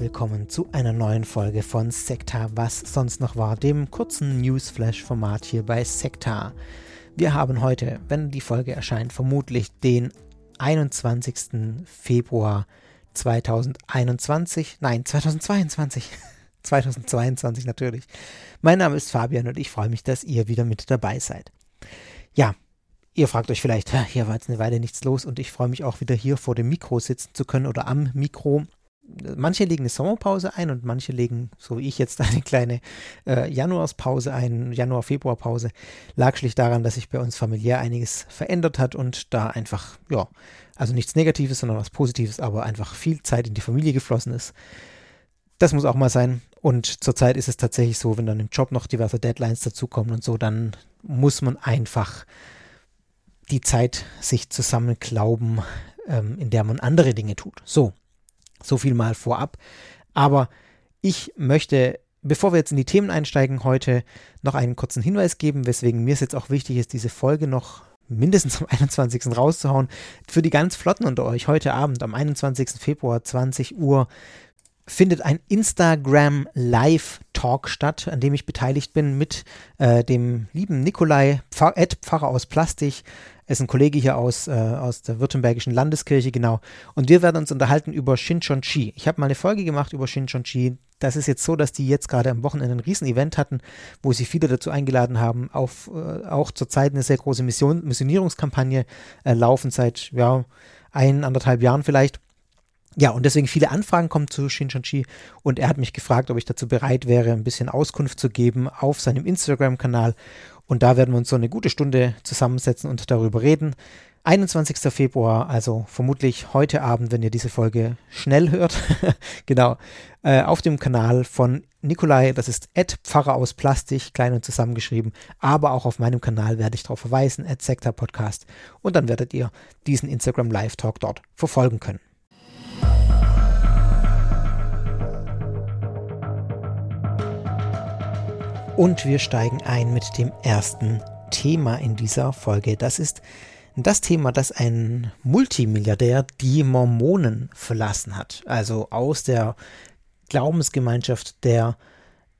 willkommen zu einer neuen Folge von Sektar, was sonst noch war, dem kurzen Newsflash-Format hier bei Sektar. Wir haben heute, wenn die Folge erscheint, vermutlich den 21. Februar 2021, nein, 2022. 2022 natürlich. Mein Name ist Fabian und ich freue mich, dass ihr wieder mit dabei seid. Ja, ihr fragt euch vielleicht, hier war jetzt eine Weile nichts los und ich freue mich auch wieder hier vor dem Mikro sitzen zu können oder am Mikro manche legen eine Sommerpause ein und manche legen, so wie ich jetzt, eine kleine äh, Januarspause ein, Januar-Februar-Pause. Lag schlicht daran, dass sich bei uns familiär einiges verändert hat und da einfach, ja, also nichts Negatives, sondern was Positives, aber einfach viel Zeit in die Familie geflossen ist. Das muss auch mal sein. Und zurzeit ist es tatsächlich so, wenn dann im Job noch diverse Deadlines dazukommen und so, dann muss man einfach die Zeit sich zusammenklauben, ähm, in der man andere Dinge tut. So, so viel mal vorab. Aber ich möchte, bevor wir jetzt in die Themen einsteigen, heute noch einen kurzen Hinweis geben, weswegen mir es jetzt auch wichtig ist, diese Folge noch mindestens am 21. rauszuhauen. Für die ganz Flotten unter euch, heute Abend am 21. Februar 20 Uhr findet ein Instagram Live Talk statt, an dem ich beteiligt bin mit äh, dem lieben Nikolai, Pfarr, Pfarrer aus Plastik, ist ein Kollege hier aus, äh, aus der Württembergischen Landeskirche, genau. Und wir werden uns unterhalten über Shinchon-Chi. Ich habe mal eine Folge gemacht über Shinchon-Chi. Das ist jetzt so, dass die jetzt gerade am Wochenende ein Riesen-Event hatten, wo sie viele dazu eingeladen haben, auf, äh, auch zurzeit eine sehr große Mission, Missionierungskampagne äh, laufen, seit ja, ein, anderthalb Jahren vielleicht. Ja, und deswegen viele Anfragen kommen zu Shinchon-Chi und er hat mich gefragt, ob ich dazu bereit wäre, ein bisschen Auskunft zu geben auf seinem Instagram-Kanal. Und da werden wir uns so eine gute Stunde zusammensetzen und darüber reden. 21. Februar, also vermutlich heute Abend, wenn ihr diese Folge schnell hört, genau, äh, auf dem Kanal von Nikolai, das ist Ed Pfarrer aus Plastik, klein und zusammengeschrieben, aber auch auf meinem Kanal werde ich darauf verweisen, Ed Sektor Podcast, und dann werdet ihr diesen Instagram Live Talk dort verfolgen können. Und wir steigen ein mit dem ersten Thema in dieser Folge. Das ist das Thema, dass ein Multimilliardär die Mormonen verlassen hat. Also aus der Glaubensgemeinschaft der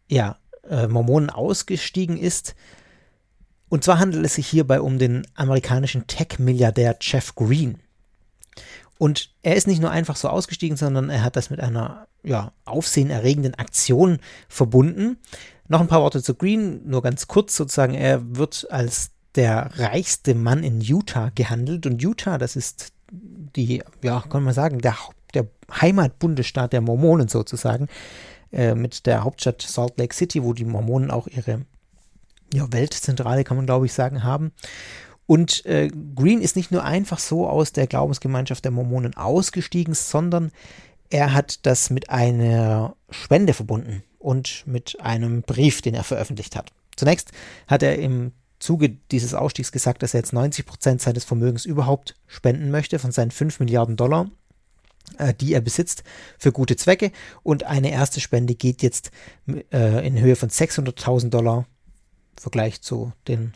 ja, äh, Mormonen ausgestiegen ist. Und zwar handelt es sich hierbei um den amerikanischen Tech-Milliardär Jeff Green. Und er ist nicht nur einfach so ausgestiegen, sondern er hat das mit einer ja, aufsehenerregenden Aktion verbunden. Noch ein paar Worte zu Green, nur ganz kurz sozusagen. Er wird als der reichste Mann in Utah gehandelt und Utah, das ist die, ja, kann man sagen, der, der Heimatbundesstaat der Mormonen sozusagen, äh, mit der Hauptstadt Salt Lake City, wo die Mormonen auch ihre ja, Weltzentrale, kann man glaube ich sagen, haben. Und äh, Green ist nicht nur einfach so aus der Glaubensgemeinschaft der Mormonen ausgestiegen, sondern er hat das mit einer Spende verbunden und mit einem Brief, den er veröffentlicht hat. Zunächst hat er im Zuge dieses Ausstiegs gesagt, dass er jetzt 90 Prozent seines Vermögens überhaupt spenden möchte, von seinen 5 Milliarden Dollar, äh, die er besitzt, für gute Zwecke. Und eine erste Spende geht jetzt äh, in Höhe von 600.000 Dollar im Vergleich zu den,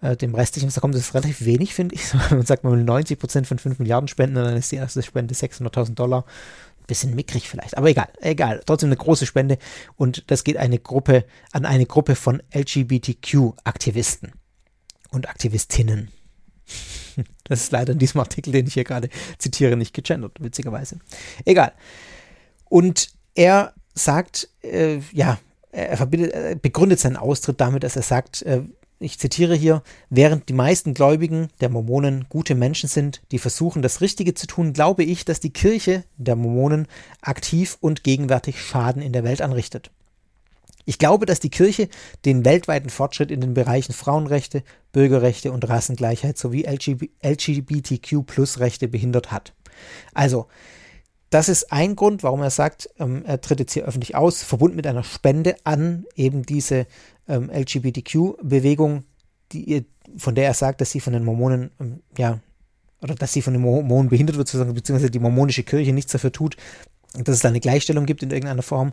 äh, dem restlichen. Da kommt das relativ wenig, finde ich. Man sagt, man will 90 Prozent von 5 Milliarden spenden dann ist die erste Spende 600.000 Dollar. Bisschen mickrig vielleicht, aber egal, egal. Trotzdem eine große Spende und das geht eine Gruppe an eine Gruppe von LGBTQ-Aktivisten und Aktivistinnen. Das ist leider in diesem Artikel, den ich hier gerade zitiere, nicht gegendert, witzigerweise. Egal. Und er sagt, äh, ja, er begründet seinen Austritt damit, dass er sagt, äh, ich zitiere hier, während die meisten Gläubigen der Mormonen gute Menschen sind, die versuchen, das Richtige zu tun, glaube ich, dass die Kirche der Mormonen aktiv und gegenwärtig Schaden in der Welt anrichtet. Ich glaube, dass die Kirche den weltweiten Fortschritt in den Bereichen Frauenrechte, Bürgerrechte und Rassengleichheit sowie LGBTQ-Plus-Rechte behindert hat. Also, das ist ein Grund, warum er sagt, ähm, er tritt jetzt hier öffentlich aus, verbunden mit einer Spende an eben diese ähm, LGBTQ-Bewegung, von der er sagt, dass sie von den Mormonen, ähm, ja, oder dass sie von den Mormonen behindert wird, sozusagen, beziehungsweise die mormonische Kirche nichts dafür tut, dass es da eine Gleichstellung gibt in irgendeiner Form.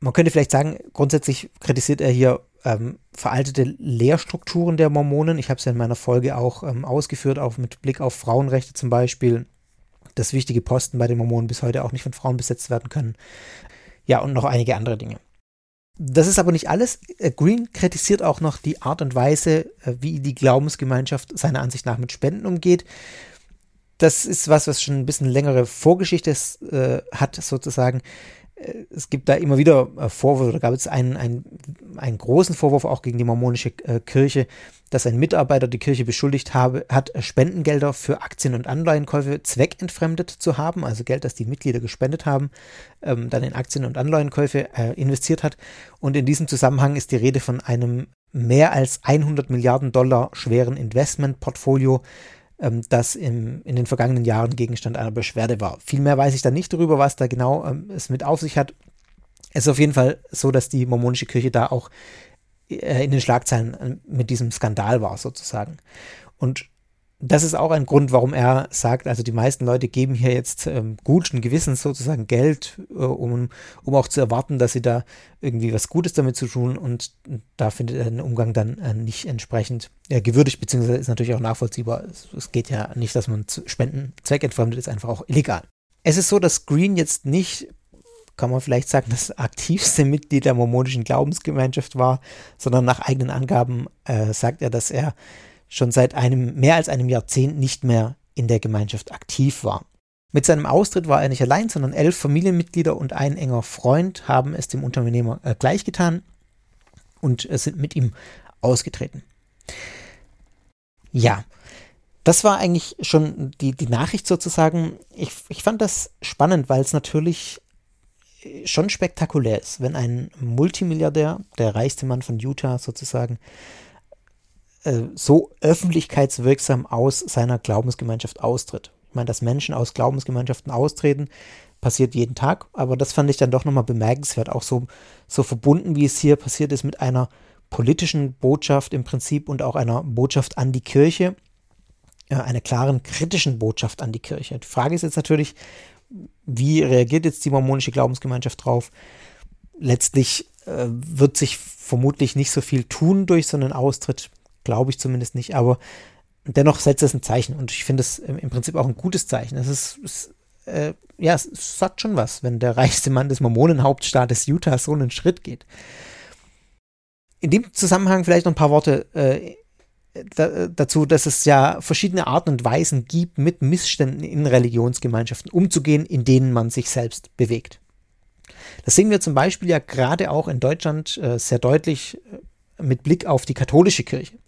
Man könnte vielleicht sagen, grundsätzlich kritisiert er hier ähm, veraltete Lehrstrukturen der Mormonen. Ich habe es ja in meiner Folge auch ähm, ausgeführt, auch mit Blick auf Frauenrechte zum Beispiel dass wichtige Posten bei den Mormonen bis heute auch nicht von Frauen besetzt werden können. Ja, und noch einige andere Dinge. Das ist aber nicht alles. Äh, Green kritisiert auch noch die Art und Weise, äh, wie die Glaubensgemeinschaft seiner Ansicht nach mit Spenden umgeht. Das ist was, was schon ein bisschen längere Vorgeschichte äh, hat, sozusagen. Äh, es gibt da immer wieder Vorwürfe, da gab es einen, einen, einen großen Vorwurf auch gegen die mormonische äh, Kirche, dass ein Mitarbeiter die Kirche beschuldigt habe, hat, Spendengelder für Aktien- und Anleihenkäufe zweckentfremdet zu haben, also Geld, das die Mitglieder gespendet haben, ähm, dann in Aktien- und Anleihenkäufe äh, investiert hat. Und in diesem Zusammenhang ist die Rede von einem mehr als 100 Milliarden Dollar schweren Investmentportfolio, ähm, das im, in den vergangenen Jahren Gegenstand einer Beschwerde war. Viel mehr weiß ich da nicht darüber, was da genau ähm, es mit auf sich hat. Es ist auf jeden Fall so, dass die mormonische Kirche da auch äh, in den Schlagzeilen äh, mit diesem Skandal war, sozusagen. Und das ist auch ein Grund, warum er sagt, also die meisten Leute geben hier jetzt ähm, guten Gewissens sozusagen Geld, äh, um, um auch zu erwarten, dass sie da irgendwie was Gutes damit zu tun und da findet er den Umgang dann äh, nicht entsprechend äh, gewürdigt, beziehungsweise ist natürlich auch nachvollziehbar. Es, es geht ja nicht, dass man Spenden zweckentfremdet, ist einfach auch illegal. Es ist so, dass Green jetzt nicht kann man vielleicht sagen, das aktivste Mitglied der mormonischen Glaubensgemeinschaft war, sondern nach eigenen Angaben äh, sagt er, dass er schon seit einem mehr als einem Jahrzehnt nicht mehr in der Gemeinschaft aktiv war. Mit seinem Austritt war er nicht allein, sondern elf Familienmitglieder und ein enger Freund haben es dem Unternehmer äh, gleichgetan und äh, sind mit ihm ausgetreten. Ja, das war eigentlich schon die, die Nachricht sozusagen. Ich, ich fand das spannend, weil es natürlich schon spektakulär ist, wenn ein Multimilliardär, der reichste Mann von Utah sozusagen, äh, so öffentlichkeitswirksam aus seiner Glaubensgemeinschaft austritt. Ich meine, dass Menschen aus Glaubensgemeinschaften austreten, passiert jeden Tag, aber das fand ich dann doch nochmal bemerkenswert, auch so, so verbunden, wie es hier passiert ist, mit einer politischen Botschaft im Prinzip und auch einer Botschaft an die Kirche, äh, einer klaren kritischen Botschaft an die Kirche. Die Frage ist jetzt natürlich, wie reagiert jetzt die mormonische Glaubensgemeinschaft drauf? Letztlich äh, wird sich vermutlich nicht so viel tun durch so einen Austritt, glaube ich zumindest nicht, aber dennoch setzt es ein Zeichen und ich finde es im Prinzip auch ein gutes Zeichen. Es ist, es, äh, ja, es sagt schon was, wenn der reichste Mann des Mormonenhauptstaates Utah so einen Schritt geht. In dem Zusammenhang vielleicht noch ein paar Worte äh, da, dazu, dass es ja verschiedene Arten und Weisen gibt, mit Missständen in Religionsgemeinschaften umzugehen, in denen man sich selbst bewegt. Das sehen wir zum Beispiel ja gerade auch in Deutschland äh, sehr deutlich äh, mit Blick auf die katholische Kirche.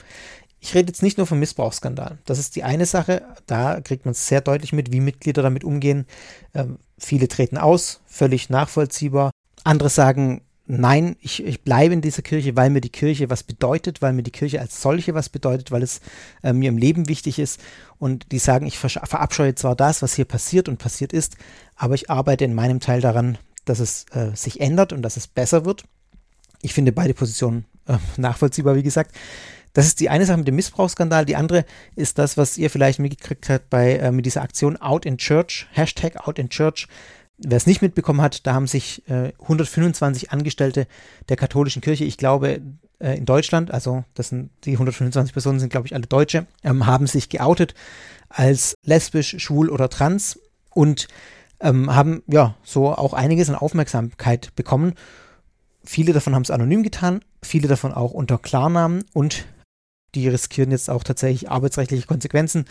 Ich rede jetzt nicht nur vom Missbrauchsskandal. Das ist die eine Sache. Da kriegt man es sehr deutlich mit, wie Mitglieder damit umgehen. Ähm, viele treten aus, völlig nachvollziehbar. Andere sagen, nein, ich, ich bleibe in dieser Kirche, weil mir die Kirche was bedeutet, weil mir die Kirche als solche was bedeutet, weil es äh, mir im Leben wichtig ist. Und die sagen, ich verabscheue zwar das, was hier passiert und passiert ist, aber ich arbeite in meinem Teil daran, dass es äh, sich ändert und dass es besser wird. Ich finde beide Positionen äh, nachvollziehbar, wie gesagt. Das ist die eine Sache mit dem Missbrauchsskandal. Die andere ist das, was ihr vielleicht mitgekriegt habt bei äh, mit dieser Aktion Out in Church, Hashtag Out in Church. Wer es nicht mitbekommen hat, da haben sich äh, 125 Angestellte der katholischen Kirche, ich glaube äh, in Deutschland, also das sind die 125 Personen sind glaube ich alle Deutsche, ähm, haben sich geoutet als lesbisch, schwul oder trans und ähm, haben ja so auch einiges an Aufmerksamkeit bekommen. Viele davon haben es anonym getan, viele davon auch unter Klarnamen und die riskieren jetzt auch tatsächlich arbeitsrechtliche Konsequenzen.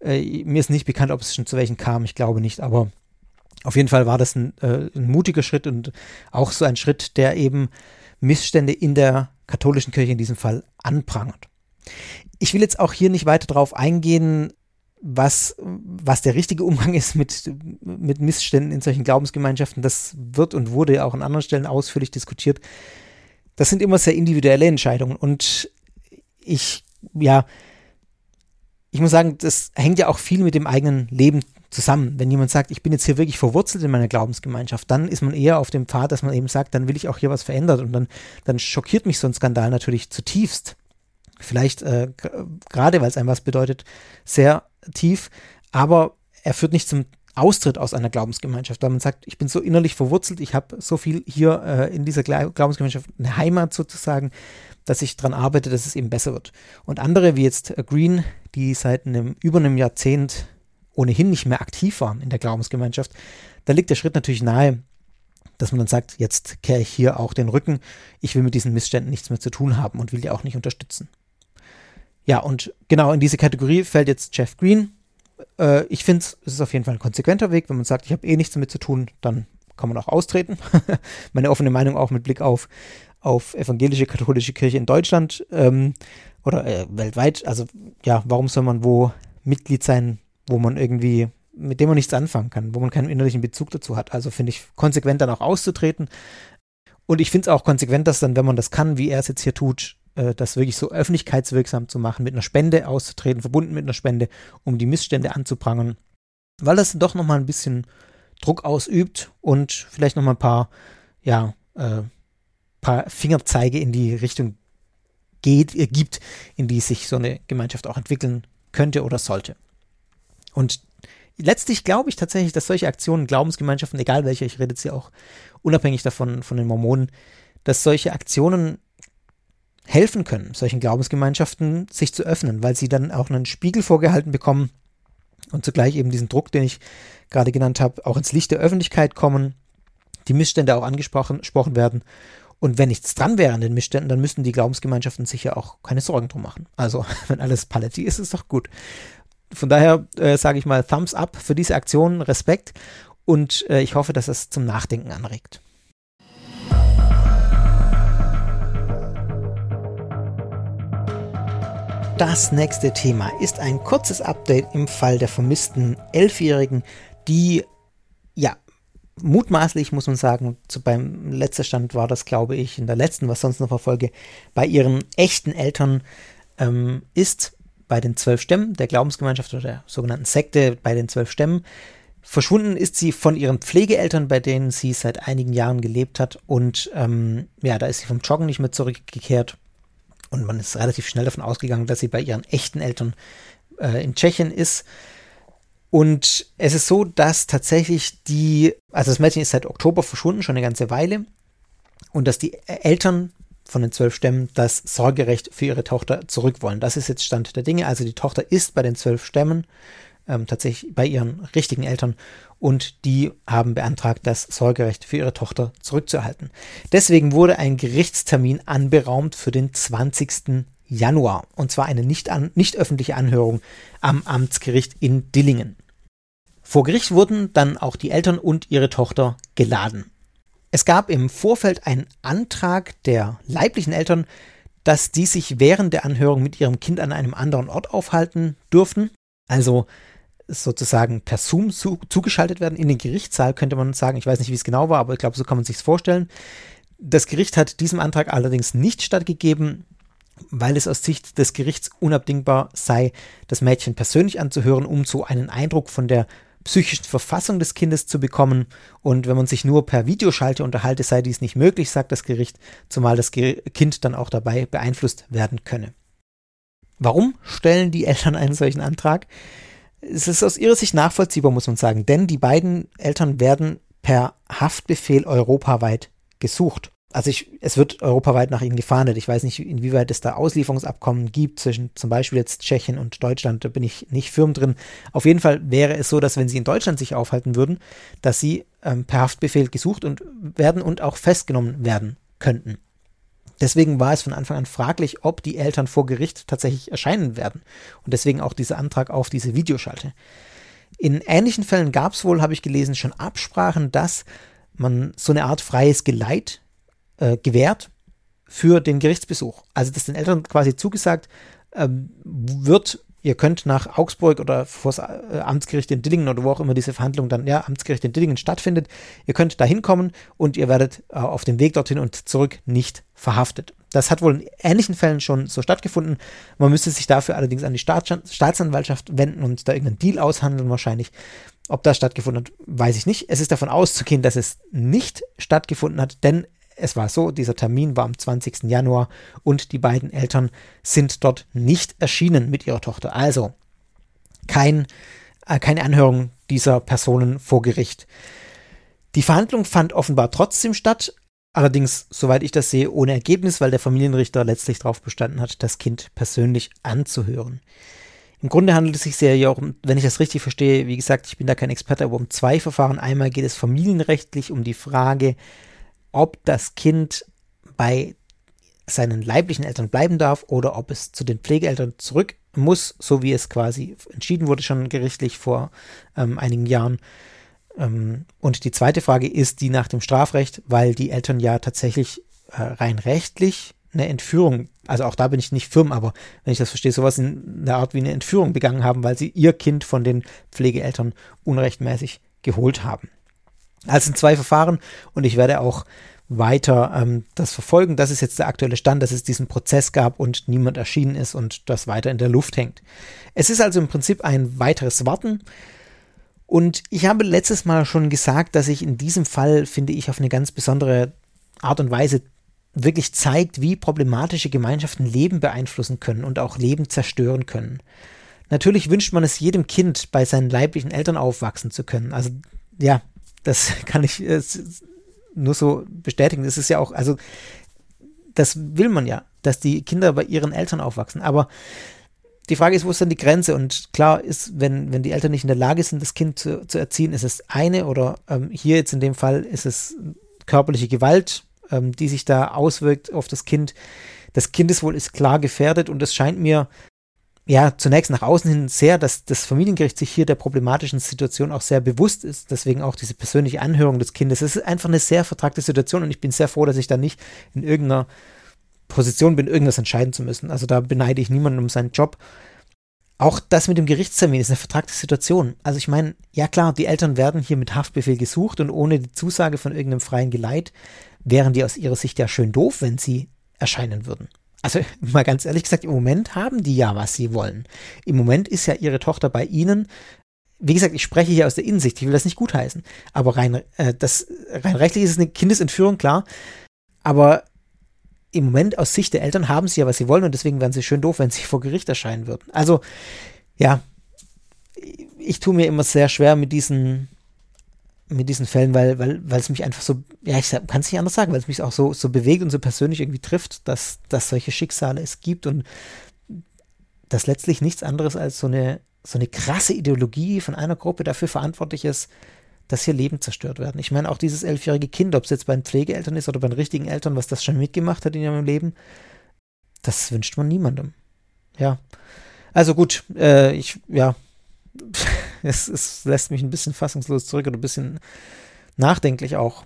Äh, mir ist nicht bekannt, ob es schon zu welchen kam, ich glaube nicht, aber auf jeden Fall war das ein, äh, ein mutiger Schritt und auch so ein Schritt, der eben Missstände in der katholischen Kirche in diesem Fall anprangert. Ich will jetzt auch hier nicht weiter darauf eingehen, was, was der richtige Umgang ist mit, mit Missständen in solchen Glaubensgemeinschaften. Das wird und wurde ja auch an anderen Stellen ausführlich diskutiert. Das sind immer sehr individuelle Entscheidungen und ich, ja, ich muss sagen, das hängt ja auch viel mit dem eigenen Leben zusammen. Wenn jemand sagt, ich bin jetzt hier wirklich verwurzelt in meiner Glaubensgemeinschaft, dann ist man eher auf dem Pfad, dass man eben sagt, dann will ich auch hier was verändert und dann, dann schockiert mich so ein Skandal natürlich zutiefst. Vielleicht äh, gerade, weil es einem was bedeutet, sehr tief, aber er führt nicht zum Austritt aus einer Glaubensgemeinschaft, weil man sagt, ich bin so innerlich verwurzelt, ich habe so viel hier äh, in dieser Glaubensgemeinschaft, eine Heimat sozusagen, dass ich daran arbeite, dass es eben besser wird. Und andere, wie jetzt Green, die seit einem, über einem Jahrzehnt ohnehin nicht mehr aktiv waren in der Glaubensgemeinschaft, da liegt der Schritt natürlich nahe, dass man dann sagt, jetzt kehre ich hier auch den Rücken, ich will mit diesen Missständen nichts mehr zu tun haben und will die auch nicht unterstützen. Ja, und genau in diese Kategorie fällt jetzt Jeff Green. Äh, ich finde, es ist auf jeden Fall ein konsequenter Weg. Wenn man sagt, ich habe eh nichts damit zu tun, dann kann man auch austreten. Meine offene Meinung auch mit Blick auf, auf evangelische katholische Kirche in Deutschland ähm, oder äh, weltweit. Also ja, warum soll man wo Mitglied sein, wo man irgendwie, mit dem man nichts anfangen kann, wo man keinen innerlichen Bezug dazu hat. Also finde ich konsequent dann auch auszutreten. Und ich finde es auch konsequent, dass dann, wenn man das kann, wie er es jetzt hier tut, das wirklich so öffentlichkeitswirksam zu machen, mit einer Spende auszutreten, verbunden mit einer Spende, um die Missstände anzuprangern. Weil das doch nochmal ein bisschen Druck ausübt und vielleicht nochmal ein paar, ja, äh, paar Fingerzeige in die Richtung geht, äh, gibt, in die sich so eine Gemeinschaft auch entwickeln könnte oder sollte. Und letztlich glaube ich tatsächlich, dass solche Aktionen, Glaubensgemeinschaften, egal welche, ich rede jetzt hier auch unabhängig davon, von den Mormonen, dass solche Aktionen helfen können, solchen Glaubensgemeinschaften sich zu öffnen, weil sie dann auch einen Spiegel vorgehalten bekommen und zugleich eben diesen Druck, den ich gerade genannt habe, auch ins Licht der Öffentlichkeit kommen, die Missstände auch angesprochen werden. Und wenn nichts dran wäre an den Missständen, dann müssten die Glaubensgemeinschaften sich ja auch keine Sorgen drum machen. Also, wenn alles Paletti ist, ist doch gut. Von daher äh, sage ich mal Thumbs up für diese Aktion, Respekt und äh, ich hoffe, dass es zum Nachdenken anregt. Das nächste Thema ist ein kurzes Update im Fall der vermissten Elfjährigen, die, ja, mutmaßlich muss man sagen, zu, beim letzten Stand war das, glaube ich, in der letzten, was sonst noch verfolge, bei ihren echten Eltern ähm, ist, bei den zwölf Stämmen der Glaubensgemeinschaft oder der sogenannten Sekte bei den zwölf Stämmen. Verschwunden ist sie von ihren Pflegeeltern, bei denen sie seit einigen Jahren gelebt hat. Und ähm, ja, da ist sie vom Joggen nicht mehr zurückgekehrt. Und man ist relativ schnell davon ausgegangen, dass sie bei ihren echten Eltern äh, in Tschechien ist. Und es ist so, dass tatsächlich die, also das Mädchen ist seit Oktober verschwunden, schon eine ganze Weile. Und dass die Eltern von den zwölf Stämmen das Sorgerecht für ihre Tochter zurück wollen. Das ist jetzt Stand der Dinge. Also die Tochter ist bei den zwölf Stämmen ähm, tatsächlich bei ihren richtigen Eltern und die haben beantragt, das Sorgerecht für ihre Tochter zurückzuerhalten. Deswegen wurde ein Gerichtstermin anberaumt für den 20. Januar und zwar eine nicht, an, nicht öffentliche Anhörung am Amtsgericht in Dillingen. Vor Gericht wurden dann auch die Eltern und ihre Tochter geladen. Es gab im Vorfeld einen Antrag der leiblichen Eltern, dass die sich während der Anhörung mit ihrem Kind an einem anderen Ort aufhalten dürften. Also sozusagen per Zoom zu, zugeschaltet werden in den Gerichtssaal, könnte man sagen. Ich weiß nicht, wie es genau war, aber ich glaube, so kann man sich vorstellen. Das Gericht hat diesem Antrag allerdings nicht stattgegeben, weil es aus Sicht des Gerichts unabdingbar sei, das Mädchen persönlich anzuhören, um so einen Eindruck von der psychischen Verfassung des Kindes zu bekommen. Und wenn man sich nur per Videoschalte unterhalte, sei dies nicht möglich, sagt das Gericht, zumal das Kind dann auch dabei beeinflusst werden könne. Warum stellen die Eltern einen solchen Antrag? Es ist aus ihrer Sicht nachvollziehbar, muss man sagen, denn die beiden Eltern werden per Haftbefehl europaweit gesucht. Also ich, es wird europaweit nach ihnen gefahndet. Ich weiß nicht, inwieweit es da Auslieferungsabkommen gibt zwischen zum Beispiel jetzt Tschechien und Deutschland. Da bin ich nicht firm drin. Auf jeden Fall wäre es so, dass wenn sie in Deutschland sich aufhalten würden, dass sie ähm, per Haftbefehl gesucht und werden und auch festgenommen werden könnten. Deswegen war es von Anfang an fraglich, ob die Eltern vor Gericht tatsächlich erscheinen werden. Und deswegen auch dieser Antrag auf diese Videoschalte. In ähnlichen Fällen gab es wohl, habe ich gelesen, schon Absprachen, dass man so eine Art freies Geleit äh, gewährt für den Gerichtsbesuch. Also dass den Eltern quasi zugesagt ähm, wird, ihr könnt nach Augsburg oder vor das äh, Amtsgericht in Dillingen oder wo auch immer diese Verhandlung dann, ja, Amtsgericht in Dillingen stattfindet, ihr könnt da hinkommen und ihr werdet äh, auf dem Weg dorthin und zurück nicht verhaftet. Das hat wohl in ähnlichen Fällen schon so stattgefunden. Man müsste sich dafür allerdings an die Staatsanwaltschaft wenden und da irgendeinen Deal aushandeln wahrscheinlich. Ob das stattgefunden hat, weiß ich nicht. Es ist davon auszugehen, dass es nicht stattgefunden hat, denn es war so, dieser Termin war am 20. Januar und die beiden Eltern sind dort nicht erschienen mit ihrer Tochter. Also kein, äh, keine Anhörung dieser Personen vor Gericht. Die Verhandlung fand offenbar trotzdem statt, allerdings, soweit ich das sehe, ohne Ergebnis, weil der Familienrichter letztlich darauf bestanden hat, das Kind persönlich anzuhören. Im Grunde handelt es sich sehr ja auch, wenn ich das richtig verstehe, wie gesagt, ich bin da kein Experte, aber um zwei Verfahren. Einmal geht es familienrechtlich um die Frage, ob das Kind bei seinen leiblichen Eltern bleiben darf oder ob es zu den Pflegeeltern zurück muss, so wie es quasi entschieden wurde schon gerichtlich vor ähm, einigen Jahren. Ähm, und die zweite Frage ist die nach dem Strafrecht, weil die Eltern ja tatsächlich äh, rein rechtlich eine Entführung, also auch da bin ich nicht firm, aber wenn ich das verstehe, sowas in der Art wie eine Entführung begangen haben, weil sie ihr Kind von den Pflegeeltern unrechtmäßig geholt haben. Also sind zwei Verfahren und ich werde auch weiter ähm, das verfolgen. Das ist jetzt der aktuelle Stand, dass es diesen Prozess gab und niemand erschienen ist und das weiter in der Luft hängt. Es ist also im Prinzip ein weiteres Warten. Und ich habe letztes Mal schon gesagt, dass ich in diesem Fall, finde ich, auf eine ganz besondere Art und Weise wirklich zeigt, wie problematische Gemeinschaften Leben beeinflussen können und auch Leben zerstören können. Natürlich wünscht man es jedem Kind, bei seinen leiblichen Eltern aufwachsen zu können. Also ja, das kann ich äh, nur so bestätigen. Das ist ja auch, also das will man ja, dass die Kinder bei ihren Eltern aufwachsen. Aber die Frage ist, wo ist dann die Grenze? Und klar ist, wenn, wenn die Eltern nicht in der Lage sind, das Kind zu, zu erziehen, ist es eine oder ähm, hier jetzt in dem Fall ist es körperliche Gewalt, ähm, die sich da auswirkt auf das Kind. Das Kindeswohl ist klar gefährdet und es scheint mir ja zunächst nach außen hin sehr, dass das Familiengericht sich hier der problematischen Situation auch sehr bewusst ist. Deswegen auch diese persönliche Anhörung des Kindes. Es ist einfach eine sehr vertragte Situation und ich bin sehr froh, dass ich da nicht in irgendeiner Position bin, irgendwas entscheiden zu müssen. Also da beneide ich niemanden um seinen Job. Auch das mit dem Gerichtstermin ist eine vertragte Situation. Also ich meine, ja klar, die Eltern werden hier mit Haftbefehl gesucht und ohne die Zusage von irgendeinem freien Geleit wären die aus ihrer Sicht ja schön doof, wenn sie erscheinen würden. Also mal ganz ehrlich gesagt, im Moment haben die ja, was sie wollen. Im Moment ist ja ihre Tochter bei ihnen. Wie gesagt, ich spreche hier aus der Innensicht, ich will das nicht gutheißen. Aber rein, äh, das, rein rechtlich ist es eine Kindesentführung, klar. Aber im Moment aus Sicht der Eltern haben sie ja, was sie wollen und deswegen wären sie schön doof, wenn sie vor Gericht erscheinen würden. Also, ja, ich tue mir immer sehr schwer mit diesen, mit diesen Fällen, weil, weil, weil es mich einfach so, ja, ich kann es nicht anders sagen, weil es mich auch so, so bewegt und so persönlich irgendwie trifft, dass, dass solche Schicksale es gibt und dass letztlich nichts anderes als so eine, so eine krasse Ideologie von einer Gruppe dafür verantwortlich ist, dass hier Leben zerstört werden. Ich meine, auch dieses elfjährige Kind, ob es jetzt bei den Pflegeeltern ist oder bei den richtigen Eltern, was das schon mitgemacht hat in ihrem Leben, das wünscht man niemandem. Ja. Also gut, äh, ich, ja, es, es lässt mich ein bisschen fassungslos zurück oder ein bisschen nachdenklich auch.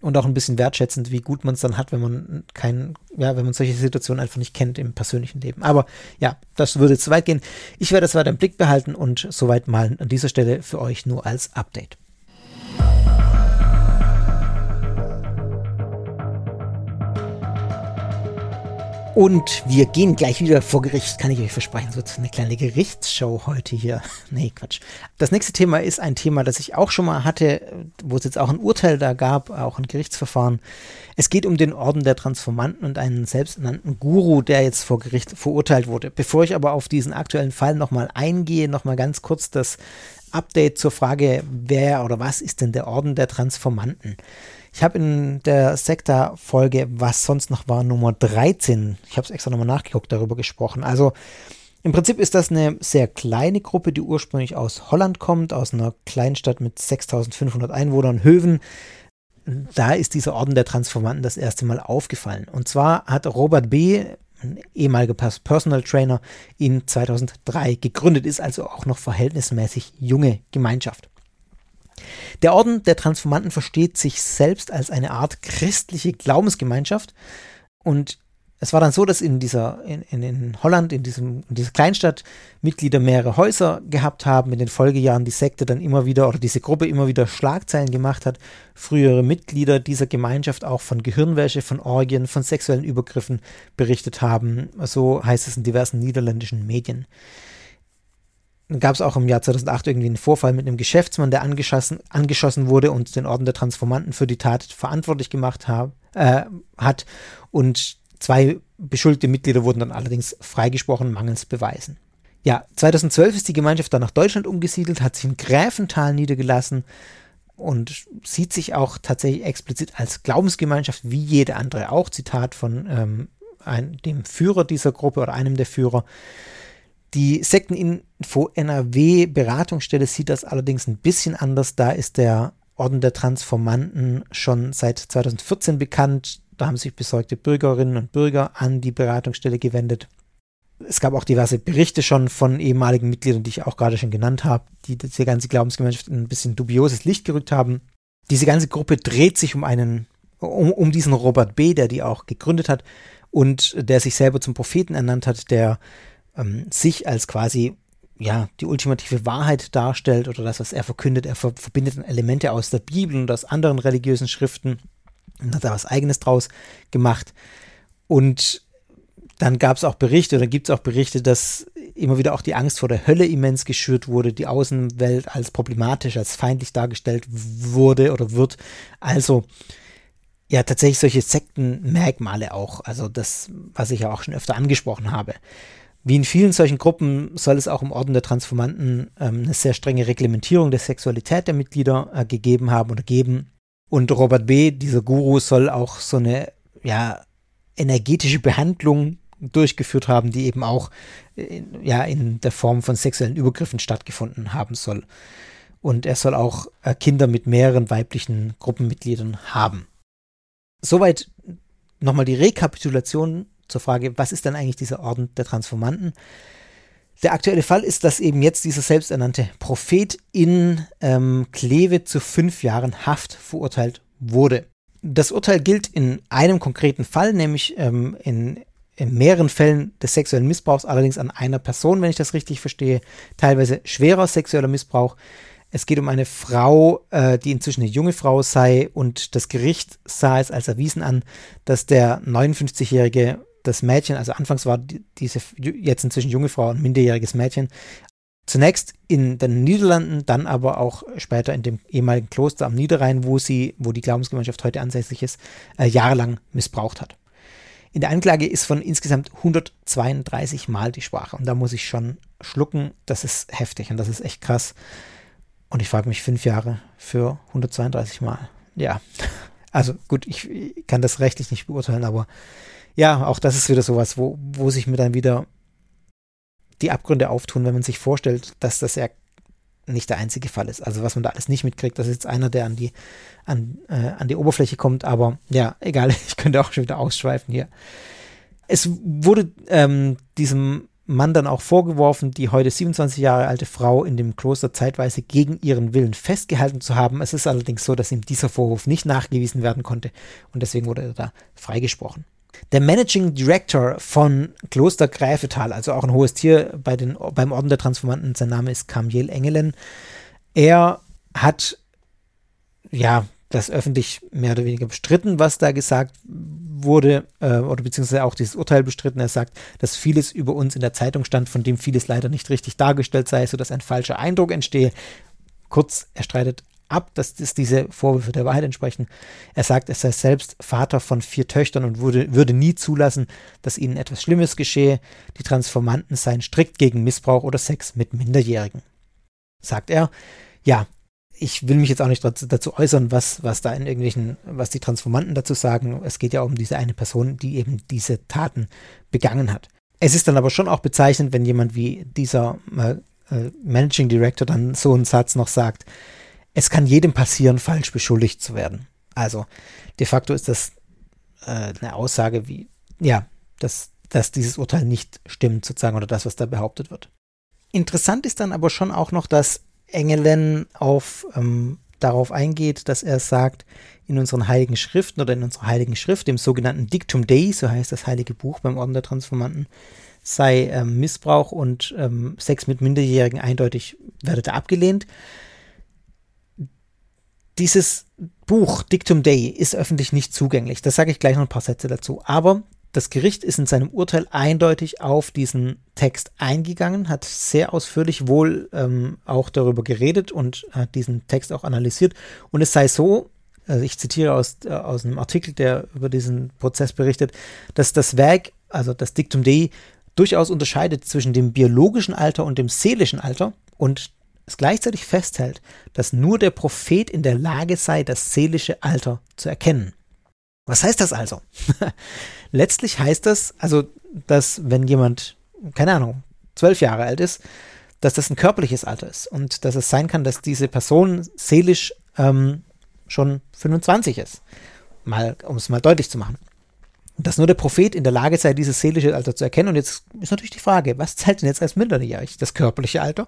Und auch ein bisschen wertschätzend, wie gut man es dann hat, wenn man kein, ja, wenn man solche Situationen einfach nicht kennt im persönlichen Leben. Aber ja, das würde zu weit gehen. Ich werde es weiter im Blick behalten und soweit mal an dieser Stelle für euch nur als Update. Und wir gehen gleich wieder vor Gericht, kann ich euch versprechen. Wird eine kleine Gerichtsshow heute hier. Nee, Quatsch. Das nächste Thema ist ein Thema, das ich auch schon mal hatte, wo es jetzt auch ein Urteil da gab, auch ein Gerichtsverfahren. Es geht um den Orden der Transformanten und einen selbsternannten Guru, der jetzt vor Gericht verurteilt wurde. Bevor ich aber auf diesen aktuellen Fall nochmal eingehe, nochmal ganz kurz das Update zur Frage, wer oder was ist denn der Orden der Transformanten? Ich habe in der Sekta-Folge, was sonst noch war, Nummer 13, ich habe es extra nochmal nachgeguckt, darüber gesprochen. Also im Prinzip ist das eine sehr kleine Gruppe, die ursprünglich aus Holland kommt, aus einer Kleinstadt mit 6500 Einwohnern, Höven. Da ist dieser Orden der Transformanten das erste Mal aufgefallen. Und zwar hat Robert B., ein ehemaliger Personal Trainer, ihn 2003 gegründet, ist also auch noch verhältnismäßig junge Gemeinschaft. Der Orden der Transformanten versteht sich selbst als eine Art christliche Glaubensgemeinschaft. Und es war dann so, dass in dieser, in, in Holland, in, diesem, in dieser Kleinstadt, Mitglieder mehrere Häuser gehabt haben, in den Folgejahren die Sekte dann immer wieder oder diese Gruppe immer wieder Schlagzeilen gemacht hat, frühere Mitglieder dieser Gemeinschaft auch von Gehirnwäsche, von Orgien, von sexuellen Übergriffen berichtet haben. So heißt es in diversen niederländischen Medien gab es auch im Jahr 2008 irgendwie einen Vorfall mit einem Geschäftsmann, der angeschossen, angeschossen wurde und den Orden der Transformanten für die Tat verantwortlich gemacht hab, äh, hat. Und zwei beschuldigte Mitglieder wurden dann allerdings freigesprochen, mangels Beweisen. Ja, 2012 ist die Gemeinschaft dann nach Deutschland umgesiedelt, hat sich in Gräfental niedergelassen und sieht sich auch tatsächlich explizit als Glaubensgemeinschaft wie jede andere auch. Zitat von ähm, ein, dem Führer dieser Gruppe oder einem der Führer. Die Sekteninfo NRW Beratungsstelle sieht das allerdings ein bisschen anders. Da ist der Orden der Transformanten schon seit 2014 bekannt. Da haben sich besorgte Bürgerinnen und Bürger an die Beratungsstelle gewendet. Es gab auch diverse Berichte schon von ehemaligen Mitgliedern, die ich auch gerade schon genannt habe, die diese ganze Glaubensgemeinschaft in ein bisschen dubioses Licht gerückt haben. Diese ganze Gruppe dreht sich um einen, um, um diesen Robert B., der die auch gegründet hat und der sich selber zum Propheten ernannt hat, der ähm, sich als quasi ja, die ultimative Wahrheit darstellt oder das, was er verkündet. Er ver verbindet Elemente aus der Bibel und aus anderen religiösen Schriften und hat da was Eigenes draus gemacht. Und dann gab es auch Berichte oder gibt es auch Berichte, dass immer wieder auch die Angst vor der Hölle immens geschürt wurde, die Außenwelt als problematisch, als feindlich dargestellt wurde oder wird. Also ja, tatsächlich solche Sektenmerkmale auch. Also das, was ich ja auch schon öfter angesprochen habe. Wie in vielen solchen Gruppen soll es auch im Orden der Transformanten ähm, eine sehr strenge Reglementierung der Sexualität der Mitglieder äh, gegeben haben oder geben. Und Robert B., dieser Guru, soll auch so eine ja, energetische Behandlung durchgeführt haben, die eben auch in, ja, in der Form von sexuellen Übergriffen stattgefunden haben soll. Und er soll auch äh, Kinder mit mehreren weiblichen Gruppenmitgliedern haben. Soweit nochmal die Rekapitulation zur Frage, was ist denn eigentlich dieser Orden der Transformanten? Der aktuelle Fall ist, dass eben jetzt dieser selbsternannte Prophet in ähm, Kleve zu fünf Jahren Haft verurteilt wurde. Das Urteil gilt in einem konkreten Fall, nämlich ähm, in, in mehreren Fällen des sexuellen Missbrauchs, allerdings an einer Person, wenn ich das richtig verstehe, teilweise schwerer sexueller Missbrauch. Es geht um eine Frau, äh, die inzwischen eine junge Frau sei und das Gericht sah es als erwiesen an, dass der 59-jährige das Mädchen, also anfangs war diese jetzt inzwischen junge Frau ein minderjähriges Mädchen, zunächst in den Niederlanden, dann aber auch später in dem ehemaligen Kloster am Niederrhein, wo sie, wo die Glaubensgemeinschaft heute ansässig ist, äh, jahrelang missbraucht hat. In der Anklage ist von insgesamt 132 Mal die Sprache und da muss ich schon schlucken, das ist heftig und das ist echt krass. Und ich frage mich fünf Jahre für 132 Mal. Ja, also gut, ich kann das rechtlich nicht beurteilen, aber ja, auch das ist wieder sowas, wo, wo sich mir dann wieder die Abgründe auftun, wenn man sich vorstellt, dass das ja nicht der einzige Fall ist. Also was man da alles nicht mitkriegt, das ist jetzt einer, der an die, an, äh, an die Oberfläche kommt, aber ja, egal, ich könnte auch schon wieder ausschweifen hier. Es wurde ähm, diesem Mann dann auch vorgeworfen, die heute 27 Jahre alte Frau in dem Kloster zeitweise gegen ihren Willen festgehalten zu haben. Es ist allerdings so, dass ihm dieser Vorwurf nicht nachgewiesen werden konnte und deswegen wurde er da freigesprochen. Der Managing Director von Kloster Gräfetal, also auch ein hohes Tier bei den, beim Orden der Transformanten, sein Name ist Kamiel Engelen. Er hat ja das öffentlich mehr oder weniger bestritten, was da gesagt wurde, äh, oder beziehungsweise auch dieses Urteil bestritten. Er sagt, dass vieles über uns in der Zeitung stand, von dem vieles leider nicht richtig dargestellt sei, sodass ein falscher Eindruck entstehe. Kurz, er streitet ab, dass, dass diese Vorwürfe der Wahrheit entsprechen. Er sagt, er sei selbst Vater von vier Töchtern und würde, würde nie zulassen, dass ihnen etwas Schlimmes geschehe. Die Transformanten seien strikt gegen Missbrauch oder Sex mit Minderjährigen. Sagt er, ja, ich will mich jetzt auch nicht dazu äußern, was, was da in irgendwelchen, was die Transformanten dazu sagen. Es geht ja um diese eine Person, die eben diese Taten begangen hat. Es ist dann aber schon auch bezeichnend, wenn jemand wie dieser äh, äh Managing Director dann so einen Satz noch sagt, es kann jedem passieren, falsch beschuldigt zu werden. Also de facto ist das äh, eine Aussage wie, ja, dass, dass dieses Urteil nicht stimmt, sozusagen, oder das, was da behauptet wird. Interessant ist dann aber schon auch noch, dass Engelen auf, ähm, darauf eingeht, dass er sagt, in unseren heiligen Schriften oder in unserer heiligen Schrift, dem sogenannten Dictum Dei, so heißt das heilige Buch beim Orden der Transformanten, sei ähm, Missbrauch und ähm, Sex mit Minderjährigen eindeutig werde da abgelehnt dieses Buch Dictum Dei ist öffentlich nicht zugänglich. Das sage ich gleich noch ein paar Sätze dazu. Aber das Gericht ist in seinem Urteil eindeutig auf diesen Text eingegangen, hat sehr ausführlich wohl ähm, auch darüber geredet und hat diesen Text auch analysiert. Und es sei so, also ich zitiere aus, äh, aus einem Artikel, der über diesen Prozess berichtet, dass das Werk, also das Dictum Dei, durchaus unterscheidet zwischen dem biologischen Alter und dem seelischen Alter und es gleichzeitig festhält, dass nur der Prophet in der Lage sei, das seelische Alter zu erkennen. Was heißt das also? Letztlich heißt das also, dass wenn jemand, keine Ahnung, zwölf Jahre alt ist, dass das ein körperliches Alter ist und dass es sein kann, dass diese Person seelisch ähm, schon 25 ist. Mal, um es mal deutlich zu machen. Dass nur der Prophet in der Lage sei, dieses seelische Alter zu erkennen. Und jetzt ist natürlich die Frage, was zählt denn jetzt als minderjährig? Das körperliche Alter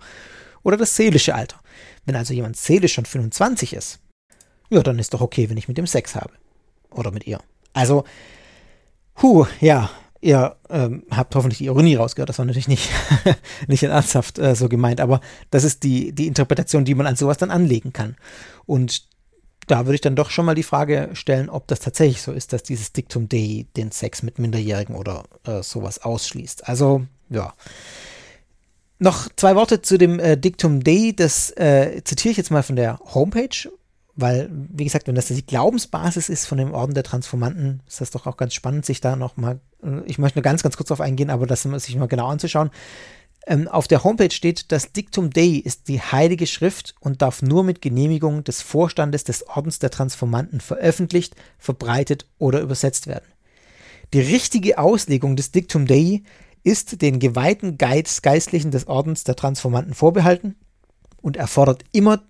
oder das seelische Alter? Wenn also jemand seelisch schon 25 ist, ja, dann ist doch okay, wenn ich mit dem Sex habe. Oder mit ihr. Also, hu, ja, ihr ähm, habt hoffentlich die Ironie rausgehört, das war natürlich nicht, nicht ernsthaft äh, so gemeint, aber das ist die, die Interpretation, die man an sowas dann anlegen kann. Und da würde ich dann doch schon mal die Frage stellen, ob das tatsächlich so ist, dass dieses Diktum Dei den Sex mit Minderjährigen oder äh, sowas ausschließt. Also, ja. Noch zwei Worte zu dem äh, Diktum Dei, das äh, zitiere ich jetzt mal von der Homepage weil, wie gesagt, wenn das die Glaubensbasis ist von dem Orden der Transformanten, ist das doch auch ganz spannend, sich da nochmal, ich möchte nur ganz, ganz kurz darauf eingehen, aber das sich mal genau anzuschauen. Ähm, auf der Homepage steht, das Dictum Dei ist die heilige Schrift und darf nur mit Genehmigung des Vorstandes des Ordens der Transformanten veröffentlicht, verbreitet oder übersetzt werden. Die richtige Auslegung des Dictum Dei ist den geweihten Geistlichen des Ordens der Transformanten vorbehalten und erfordert immer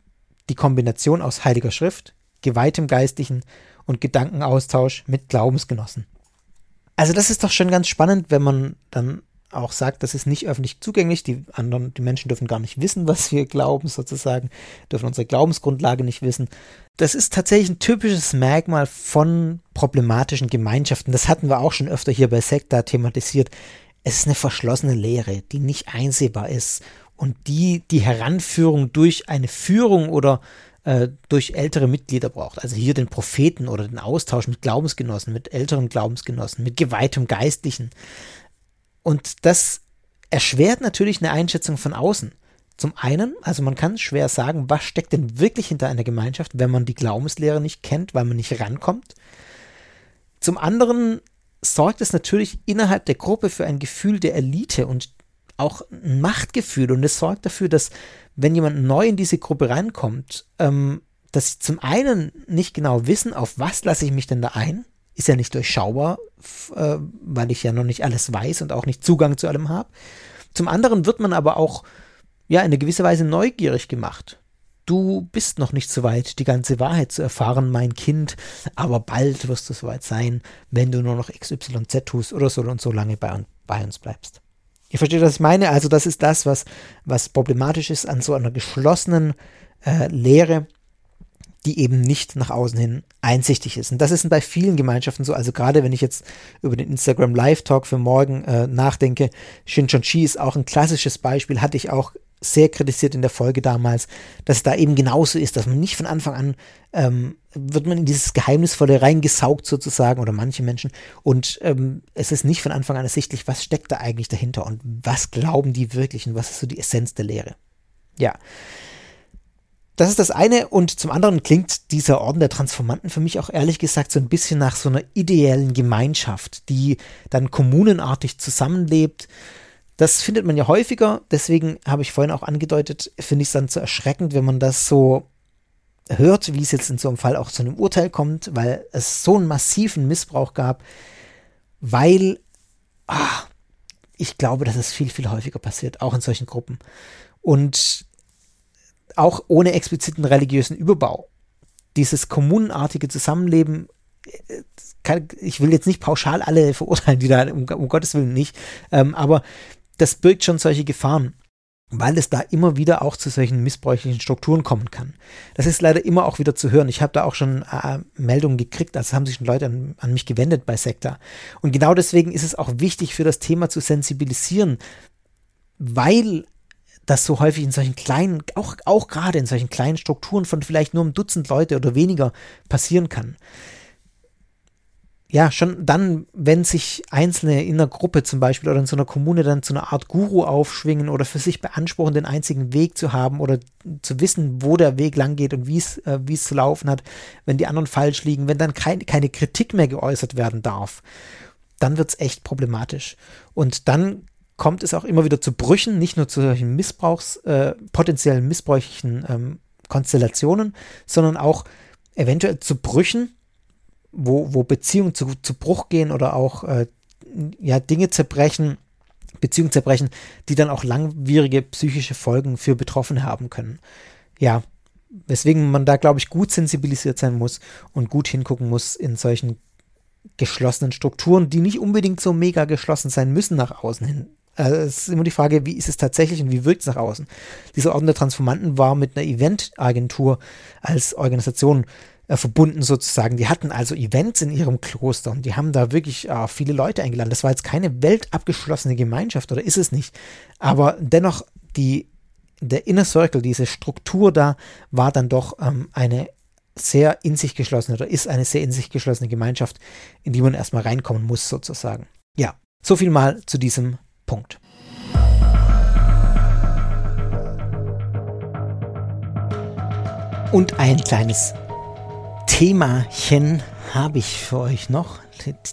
die Kombination aus Heiliger Schrift, geweihtem Geistlichen und Gedankenaustausch mit Glaubensgenossen. Also das ist doch schon ganz spannend, wenn man dann auch sagt, das ist nicht öffentlich zugänglich. Die anderen, die Menschen dürfen gar nicht wissen, was wir glauben, sozusagen, dürfen unsere Glaubensgrundlage nicht wissen. Das ist tatsächlich ein typisches Merkmal von problematischen Gemeinschaften. Das hatten wir auch schon öfter hier bei Sekta thematisiert. Es ist eine verschlossene Lehre, die nicht einsehbar ist und die die Heranführung durch eine Führung oder äh, durch ältere Mitglieder braucht. Also hier den Propheten oder den Austausch mit Glaubensgenossen, mit älteren Glaubensgenossen, mit geweihtem Geistlichen. Und das erschwert natürlich eine Einschätzung von außen. Zum einen, also man kann schwer sagen, was steckt denn wirklich hinter einer Gemeinschaft, wenn man die Glaubenslehre nicht kennt, weil man nicht rankommt. Zum anderen sorgt es natürlich innerhalb der Gruppe für ein Gefühl der Elite und auch ein Machtgefühl und es sorgt dafür, dass wenn jemand neu in diese Gruppe reinkommt, ähm, dass sie zum einen nicht genau wissen, auf was lasse ich mich denn da ein, ist ja nicht durchschaubar, äh, weil ich ja noch nicht alles weiß und auch nicht Zugang zu allem habe. Zum anderen wird man aber auch ja in einer gewisser Weise neugierig gemacht. Du bist noch nicht so weit, die ganze Wahrheit zu erfahren, mein Kind, aber bald wirst du soweit sein, wenn du nur noch XYZ tust oder so und so lange bei, bei uns bleibst. Ihr versteht, was ich meine? Also das ist das, was, was problematisch ist an so einer geschlossenen äh, Lehre, die eben nicht nach außen hin einsichtig ist. Und das ist bei vielen Gemeinschaften so. Also gerade wenn ich jetzt über den Instagram Live Talk für morgen äh, nachdenke, Shinchonchi ist auch ein klassisches Beispiel, hatte ich auch sehr kritisiert in der Folge damals, dass es da eben genauso ist, dass man nicht von Anfang an ähm, wird man in dieses Geheimnisvolle reingesaugt sozusagen oder manche Menschen und ähm, es ist nicht von Anfang an ersichtlich, was steckt da eigentlich dahinter und was glauben die wirklich und was ist so die Essenz der Lehre. Ja. Das ist das eine und zum anderen klingt dieser Orden der Transformanten für mich auch ehrlich gesagt so ein bisschen nach so einer ideellen Gemeinschaft, die dann kommunenartig zusammenlebt das findet man ja häufiger, deswegen habe ich vorhin auch angedeutet, finde ich es dann zu erschreckend, wenn man das so hört, wie es jetzt in so einem Fall auch zu einem Urteil kommt, weil es so einen massiven Missbrauch gab, weil ah, ich glaube, dass es viel, viel häufiger passiert, auch in solchen Gruppen. Und auch ohne expliziten religiösen Überbau. Dieses kommunenartige Zusammenleben äh, kann, ich will jetzt nicht pauschal alle verurteilen, die da, um, um Gottes Willen nicht, ähm, aber das birgt schon solche Gefahren, weil es da immer wieder auch zu solchen missbräuchlichen Strukturen kommen kann. Das ist leider immer auch wieder zu hören. Ich habe da auch schon äh, Meldungen gekriegt, also haben sich schon Leute an, an mich gewendet bei Sekta. Und genau deswegen ist es auch wichtig, für das Thema zu sensibilisieren, weil das so häufig in solchen kleinen, auch, auch gerade in solchen kleinen Strukturen von vielleicht nur einem Dutzend Leute oder weniger passieren kann ja, schon dann, wenn sich Einzelne in einer Gruppe zum Beispiel oder in so einer Kommune dann zu einer Art Guru aufschwingen oder für sich beanspruchen, den einzigen Weg zu haben oder zu wissen, wo der Weg lang geht und wie es äh, es zu laufen hat, wenn die anderen falsch liegen, wenn dann kein, keine Kritik mehr geäußert werden darf, dann wird es echt problematisch. Und dann kommt es auch immer wieder zu Brüchen, nicht nur zu solchen Missbrauchs, äh, potenziellen missbräuchlichen ähm, Konstellationen, sondern auch eventuell zu Brüchen, wo, wo Beziehungen zu, zu Bruch gehen oder auch äh, ja, Dinge zerbrechen, Beziehungen zerbrechen, die dann auch langwierige psychische Folgen für Betroffene haben können. Ja, weswegen man da, glaube ich, gut sensibilisiert sein muss und gut hingucken muss in solchen geschlossenen Strukturen, die nicht unbedingt so mega geschlossen sein müssen nach außen hin. Also es ist immer die Frage, wie ist es tatsächlich und wie wirkt es nach außen. Dieser Orden der Transformanten war mit einer Eventagentur als Organisation äh, verbunden sozusagen. Die hatten also Events in ihrem Kloster und die haben da wirklich äh, viele Leute eingeladen. Das war jetzt keine weltabgeschlossene Gemeinschaft oder ist es nicht. Aber dennoch die, der Inner Circle, diese Struktur da, war dann doch ähm, eine sehr in sich geschlossene oder ist eine sehr in sich geschlossene Gemeinschaft, in die man erstmal reinkommen muss sozusagen. Ja, so viel mal zu diesem Punkt. Und ein kleines Themachen habe ich für euch noch.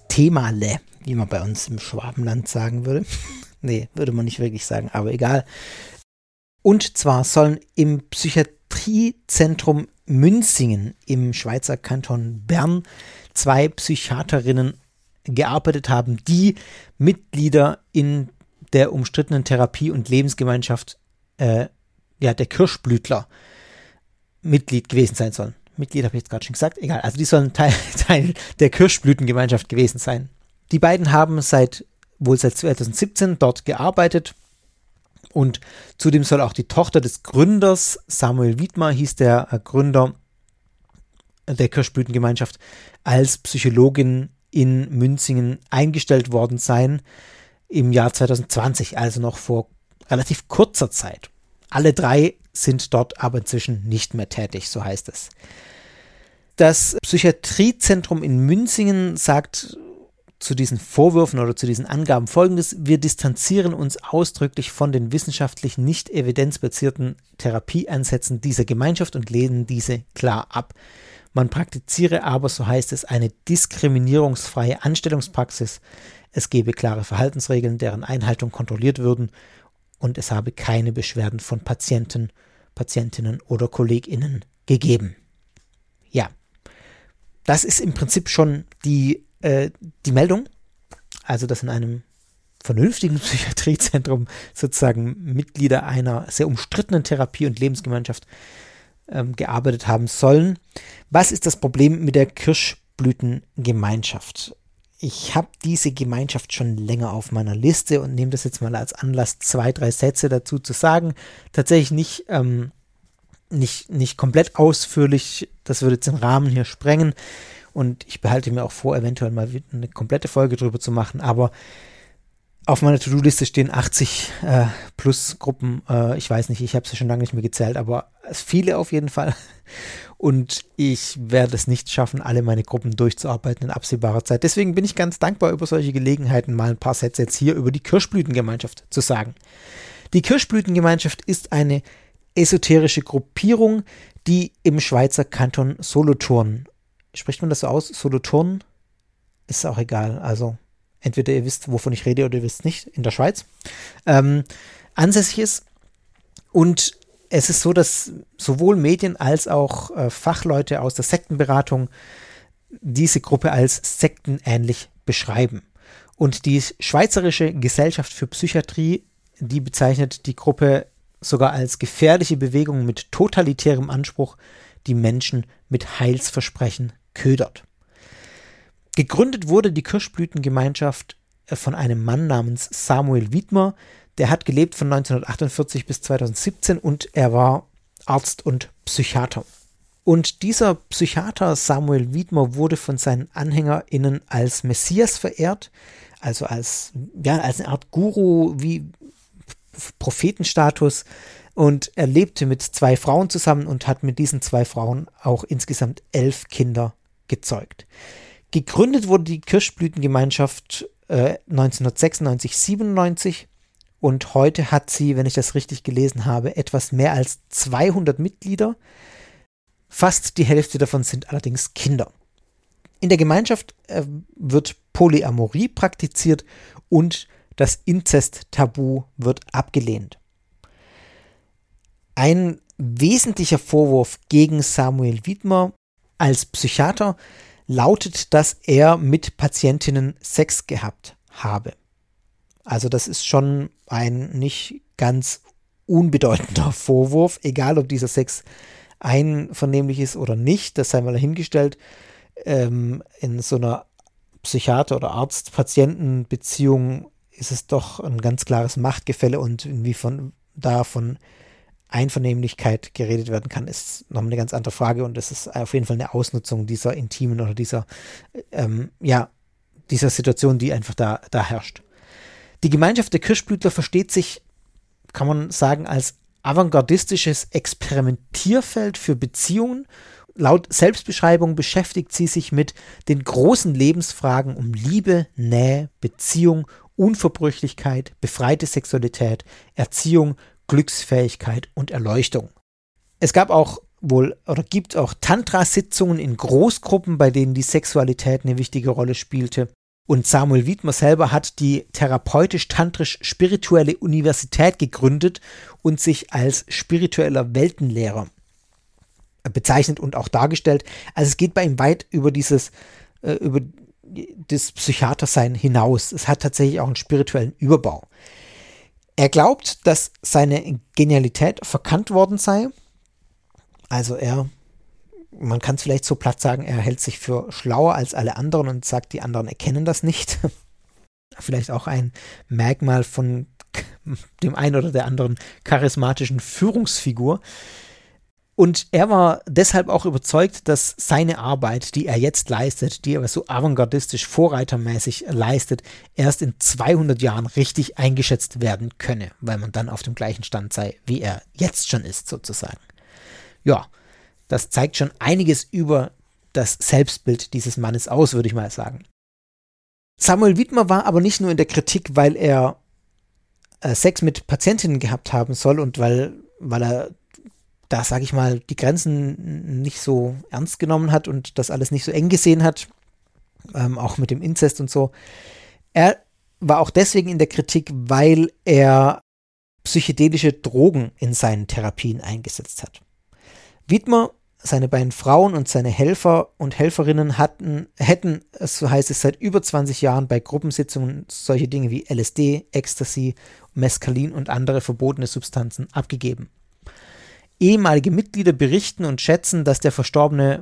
Themale, wie man bei uns im Schwabenland sagen würde. nee, würde man nicht wirklich sagen, aber egal. Und zwar sollen im Psychiatriezentrum Münzingen im Schweizer Kanton Bern zwei Psychiaterinnen gearbeitet haben, die Mitglieder in der umstrittenen Therapie- und Lebensgemeinschaft äh, ja, der Kirschblütler Mitglied gewesen sein sollen. Mitglied habe ich jetzt gerade schon gesagt, egal. Also die sollen Teil, Teil der Kirschblütengemeinschaft gewesen sein. Die beiden haben seit wohl seit 2017 dort gearbeitet und zudem soll auch die Tochter des Gründers, Samuel Wiedmer hieß der äh, Gründer der Kirschblütengemeinschaft, als Psychologin in Münzingen eingestellt worden sein im Jahr 2020, also noch vor relativ kurzer Zeit. Alle drei sind dort aber inzwischen nicht mehr tätig, so heißt es. Das Psychiatriezentrum in Münzingen sagt zu diesen Vorwürfen oder zu diesen Angaben folgendes. Wir distanzieren uns ausdrücklich von den wissenschaftlich nicht evidenzbasierten Therapieansätzen dieser Gemeinschaft und lehnen diese klar ab. Man praktiziere aber, so heißt es, eine diskriminierungsfreie Anstellungspraxis. Es gebe klare Verhaltensregeln, deren Einhaltung kontrolliert würden und es habe keine Beschwerden von Patienten, Patientinnen oder KollegInnen gegeben. Ja, das ist im Prinzip schon die, äh, die Meldung. Also, dass in einem vernünftigen Psychiatriezentrum sozusagen Mitglieder einer sehr umstrittenen Therapie- und Lebensgemeinschaft ähm, gearbeitet haben sollen. Was ist das Problem mit der Kirschblütengemeinschaft? Ich habe diese Gemeinschaft schon länger auf meiner Liste und nehme das jetzt mal als Anlass, zwei, drei Sätze dazu zu sagen. Tatsächlich nicht ähm, nicht, nicht komplett ausführlich, das würde jetzt den Rahmen hier sprengen. Und ich behalte mir auch vor, eventuell mal eine komplette Folge drüber zu machen. Aber auf meiner To-Do-Liste stehen 80 äh, plus Gruppen. Äh, ich weiß nicht, ich habe sie schon lange nicht mehr gezählt, aber viele auf jeden Fall. Und ich werde es nicht schaffen, alle meine Gruppen durchzuarbeiten in absehbarer Zeit. Deswegen bin ich ganz dankbar über solche Gelegenheiten, mal ein paar Sätze jetzt hier über die Kirschblütengemeinschaft zu sagen. Die Kirschblütengemeinschaft ist eine esoterische Gruppierung, die im Schweizer Kanton Solothurn, spricht man das so aus? Solothurn? Ist auch egal. Also entweder ihr wisst, wovon ich rede, oder ihr wisst nicht, in der Schweiz, ähm, ansässig ist. Und es ist so, dass sowohl Medien als auch äh, Fachleute aus der Sektenberatung diese Gruppe als sektenähnlich beschreiben. Und die Schweizerische Gesellschaft für Psychiatrie, die bezeichnet die Gruppe sogar als gefährliche Bewegung mit totalitärem Anspruch, die Menschen mit Heilsversprechen ködert. Gegründet wurde die Kirschblütengemeinschaft äh, von einem Mann namens Samuel Wiedmer, der hat gelebt von 1948 bis 2017 und er war Arzt und Psychiater. Und dieser Psychiater Samuel Wiedmer wurde von seinen AnhängerInnen als Messias verehrt, also als, ja, als eine Art Guru, wie Prophetenstatus und er lebte mit zwei Frauen zusammen und hat mit diesen zwei Frauen auch insgesamt elf Kinder gezeugt. Gegründet wurde die Kirschblütengemeinschaft äh, 1996, 97 und heute hat sie, wenn ich das richtig gelesen habe, etwas mehr als 200 Mitglieder. Fast die Hälfte davon sind allerdings Kinder. In der Gemeinschaft äh, wird Polyamorie praktiziert und das Inzest-Tabu wird abgelehnt. Ein wesentlicher Vorwurf gegen Samuel Wiedmer als Psychiater lautet, dass er mit Patientinnen Sex gehabt habe. Also das ist schon ein nicht ganz unbedeutender Vorwurf, egal ob dieser Sex einvernehmlich ist oder nicht, das sei mal dahingestellt. Ähm, in so einer Psychiater- oder Arzt-Patienten-Beziehung ist es doch ein ganz klares Machtgefälle und inwiefern da von Einvernehmlichkeit geredet werden kann, ist noch eine ganz andere Frage und das ist auf jeden Fall eine Ausnutzung dieser intimen oder dieser, ähm, ja, dieser Situation, die einfach da, da herrscht. Die Gemeinschaft der Kirschblütler versteht sich, kann man sagen, als avantgardistisches Experimentierfeld für Beziehungen. Laut Selbstbeschreibung beschäftigt sie sich mit den großen Lebensfragen um Liebe, Nähe, Beziehung, Unverbrüchlichkeit, befreite Sexualität, Erziehung, Glücksfähigkeit und Erleuchtung. Es gab auch wohl oder gibt auch Tantra-Sitzungen in Großgruppen, bei denen die Sexualität eine wichtige Rolle spielte. Und Samuel Wiedmer selber hat die therapeutisch-tantrisch-spirituelle Universität gegründet und sich als spiritueller Weltenlehrer bezeichnet und auch dargestellt. Also es geht bei ihm weit über dieses, äh, über das Psychiatersein hinaus. Es hat tatsächlich auch einen spirituellen Überbau. Er glaubt, dass seine Genialität verkannt worden sei. Also er man kann es vielleicht so platt sagen, er hält sich für schlauer als alle anderen und sagt, die anderen erkennen das nicht. vielleicht auch ein Merkmal von dem einen oder der anderen charismatischen Führungsfigur. Und er war deshalb auch überzeugt, dass seine Arbeit, die er jetzt leistet, die er so avantgardistisch, vorreitermäßig leistet, erst in 200 Jahren richtig eingeschätzt werden könne, weil man dann auf dem gleichen Stand sei, wie er jetzt schon ist, sozusagen. Ja, das zeigt schon einiges über das Selbstbild dieses Mannes aus, würde ich mal sagen. Samuel Wiedmer war aber nicht nur in der Kritik, weil er äh, Sex mit Patientinnen gehabt haben soll und weil, weil er da, sage ich mal, die Grenzen nicht so ernst genommen hat und das alles nicht so eng gesehen hat, ähm, auch mit dem Inzest und so. Er war auch deswegen in der Kritik, weil er psychedelische Drogen in seinen Therapien eingesetzt hat. Wiedmer, seine beiden Frauen und seine Helfer und Helferinnen hatten, hätten, so heißt es, seit über 20 Jahren bei Gruppensitzungen solche Dinge wie LSD, Ecstasy, Mescalin und andere verbotene Substanzen abgegeben. Ehemalige Mitglieder berichten und schätzen, dass der verstorbene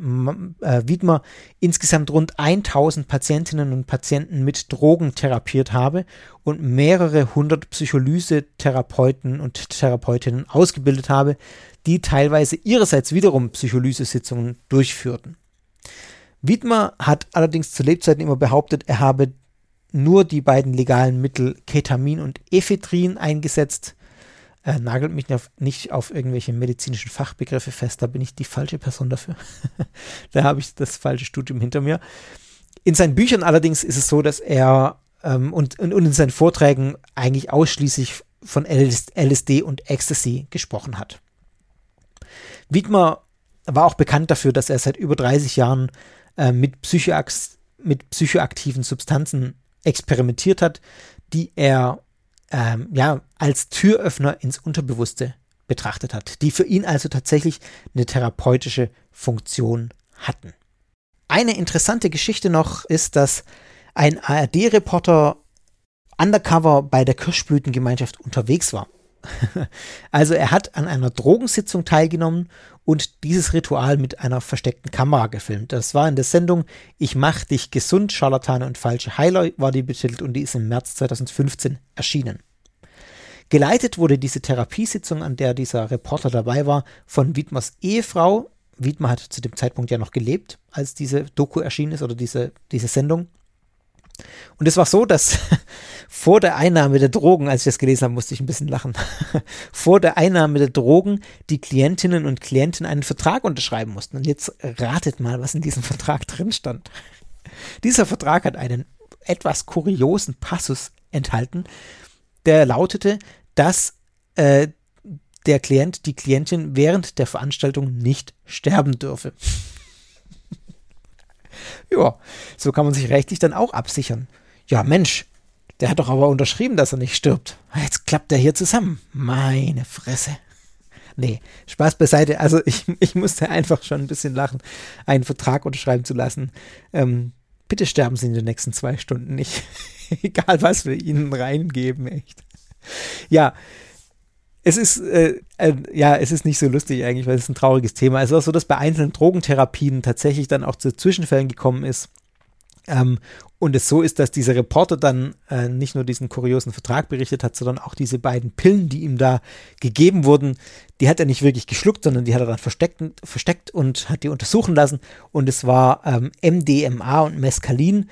äh, Wiedmer insgesamt rund 1000 Patientinnen und Patienten mit Drogen therapiert habe und mehrere hundert Psycholyse-Therapeuten und Therapeutinnen ausgebildet habe, die teilweise ihrerseits wiederum Psycholyse-Sitzungen durchführten. Wiedmer hat allerdings zu Lebzeiten immer behauptet, er habe nur die beiden legalen Mittel Ketamin und Ephedrin eingesetzt äh, nagelt mich nicht auf irgendwelche medizinischen Fachbegriffe fest, da bin ich die falsche Person dafür. da habe ich das falsche Studium hinter mir. In seinen Büchern allerdings ist es so, dass er ähm, und, und, und in seinen Vorträgen eigentlich ausschließlich von LSD und Ecstasy gesprochen hat. Wiedmer war auch bekannt dafür, dass er seit über 30 Jahren äh, mit, Psychoax mit psychoaktiven Substanzen experimentiert hat, die er ähm, ja, als Türöffner ins Unterbewusste betrachtet hat, die für ihn also tatsächlich eine therapeutische Funktion hatten. Eine interessante Geschichte noch ist, dass ein ARD-Reporter undercover bei der Kirschblütengemeinschaft unterwegs war. also er hat an einer Drogensitzung teilgenommen und dieses Ritual mit einer versteckten Kamera gefilmt. Das war in der Sendung Ich mach dich gesund, Scharlatane und falsche Heiler war die betitelt und die ist im März 2015 erschienen. Geleitet wurde diese Therapiesitzung, an der dieser Reporter dabei war, von Wiedmers Ehefrau. Wiedmer hat zu dem Zeitpunkt ja noch gelebt, als diese Doku erschienen ist oder diese, diese Sendung. Und es war so, dass vor der Einnahme der Drogen, als ich das gelesen habe, musste ich ein bisschen lachen, vor der Einnahme der Drogen die Klientinnen und Klienten einen Vertrag unterschreiben mussten. Und jetzt ratet mal, was in diesem Vertrag drin stand. Dieser Vertrag hat einen etwas kuriosen Passus enthalten, der lautete, dass äh, der Klient, die Klientin während der Veranstaltung nicht sterben dürfe. Ja, so kann man sich rechtlich dann auch absichern. Ja, Mensch, der hat doch aber unterschrieben, dass er nicht stirbt. Jetzt klappt er hier zusammen. Meine Fresse. Nee, Spaß beiseite. Also ich, ich musste einfach schon ein bisschen lachen, einen Vertrag unterschreiben zu lassen. Ähm, bitte sterben Sie in den nächsten zwei Stunden nicht. Egal, was wir Ihnen reingeben, echt. Ja, es ist, äh, äh, ja, es ist nicht so lustig eigentlich, weil es ein trauriges Thema ist. Es ist auch so, dass bei einzelnen Drogentherapien tatsächlich dann auch zu Zwischenfällen gekommen ist. Ähm, und es so ist, dass dieser Reporter dann äh, nicht nur diesen kuriosen Vertrag berichtet hat, sondern auch diese beiden Pillen, die ihm da gegeben wurden, die hat er nicht wirklich geschluckt, sondern die hat er dann versteckt, versteckt und hat die untersuchen lassen. Und es war ähm, MDMA und Mescalin.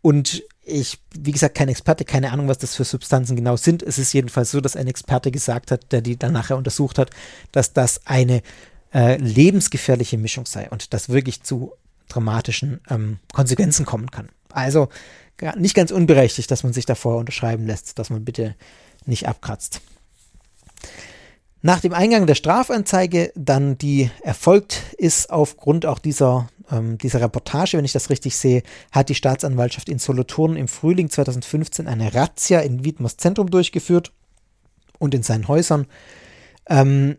Und ich, wie gesagt, kein Experte, keine Ahnung, was das für Substanzen genau sind. Es ist jedenfalls so, dass ein Experte gesagt hat, der die dann nachher untersucht hat, dass das eine äh, lebensgefährliche Mischung sei und das wirklich zu dramatischen ähm, Konsequenzen kommen kann. Also nicht ganz unberechtigt, dass man sich davor unterschreiben lässt, dass man bitte nicht abkratzt. Nach dem Eingang der Strafanzeige, dann die erfolgt ist aufgrund auch dieser ähm, dieser Reportage, wenn ich das richtig sehe, hat die Staatsanwaltschaft in Solothurn im Frühling 2015 eine Razzia in Wiedmers Zentrum durchgeführt und in seinen Häusern. Ähm,